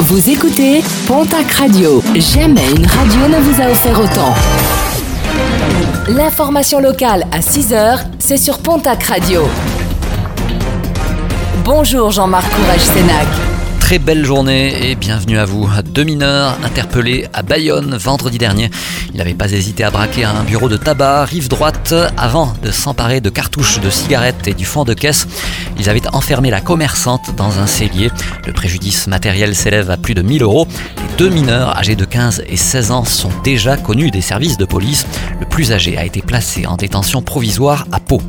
Vous écoutez Pontac Radio. Jamais une radio ne vous a offert autant. L'information locale à 6h, c'est sur Pontac Radio. Bonjour Jean-Marc Courage-Sénac. Très belle journée et bienvenue à vous. Deux mineurs interpellés à Bayonne vendredi dernier. Ils n'avaient pas hésité à braquer un bureau de tabac rive droite avant de s'emparer de cartouches de cigarettes et du fond de caisse. Ils avaient enfermé la commerçante dans un cellier. Le préjudice matériel s'élève à plus de 1000 euros. Les deux mineurs âgés de 15 et 16 ans sont déjà connus des services de police. Le plus âgé a été placé en détention provisoire à Pau.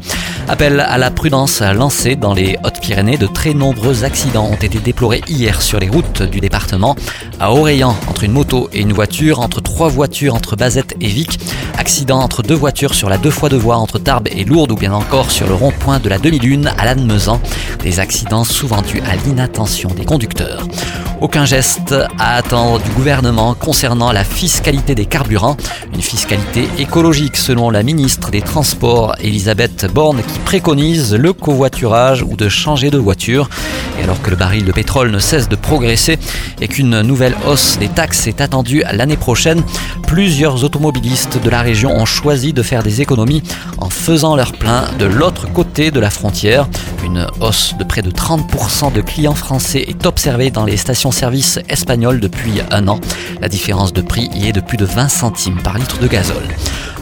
Appel à la prudence lancé dans les Hautes-Pyrénées. De très nombreux accidents ont été déplorés hier sur les routes du département. À Orléans, entre une moto et une voiture, entre trois voitures entre Bazette et Vic. Accident entre deux voitures sur la deux fois deux voies entre Tarbes et Lourdes ou bien encore sur le rond-point de la demi-lune à Lannemezan. Des accidents souvent dus à l'inattention des conducteurs. Aucun geste à attendre du gouvernement concernant la fiscalité des carburants. Une fiscalité écologique selon la ministre des Transports Elisabeth Borne qui préconise le covoiturage ou de changer de voiture. Et alors que le baril de pétrole ne cesse de progresser et qu'une nouvelle hausse des taxes est attendue l'année prochaine, plusieurs automobilistes de la région ont choisi de faire des économies en faisant leur plein de l'autre côté de la frontière. Une hausse de près de 30% de clients français est observée dans les stations-service espagnoles depuis un an. La différence de prix y est de plus de 20 centimes par litre de gazole.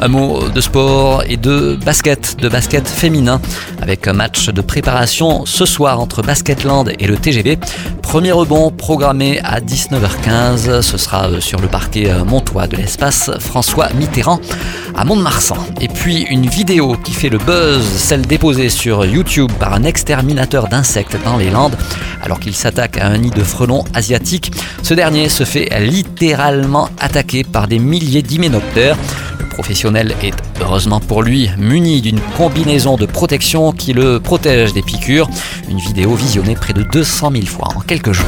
Un mot de sport et de basket, de basket féminin, avec un match de préparation ce soir entre Basketland et le TGV. Premier rebond programmé à 19h15, ce sera sur le parquet montois de l'espace François Mitterrand à Mont-de-Marsan. Et puis une vidéo qui fait le buzz, celle déposée sur YouTube par un exterminateur d'insectes dans les Landes, alors qu'il s'attaque à un nid de frelons asiatiques. Ce dernier se fait littéralement attaquer par des milliers d'hyménoptères. Le professionnel est, heureusement pour lui, muni d'une combinaison de protection qui le protège des piqûres. Une vidéo visionnée près de 200 000 fois en quelques jours.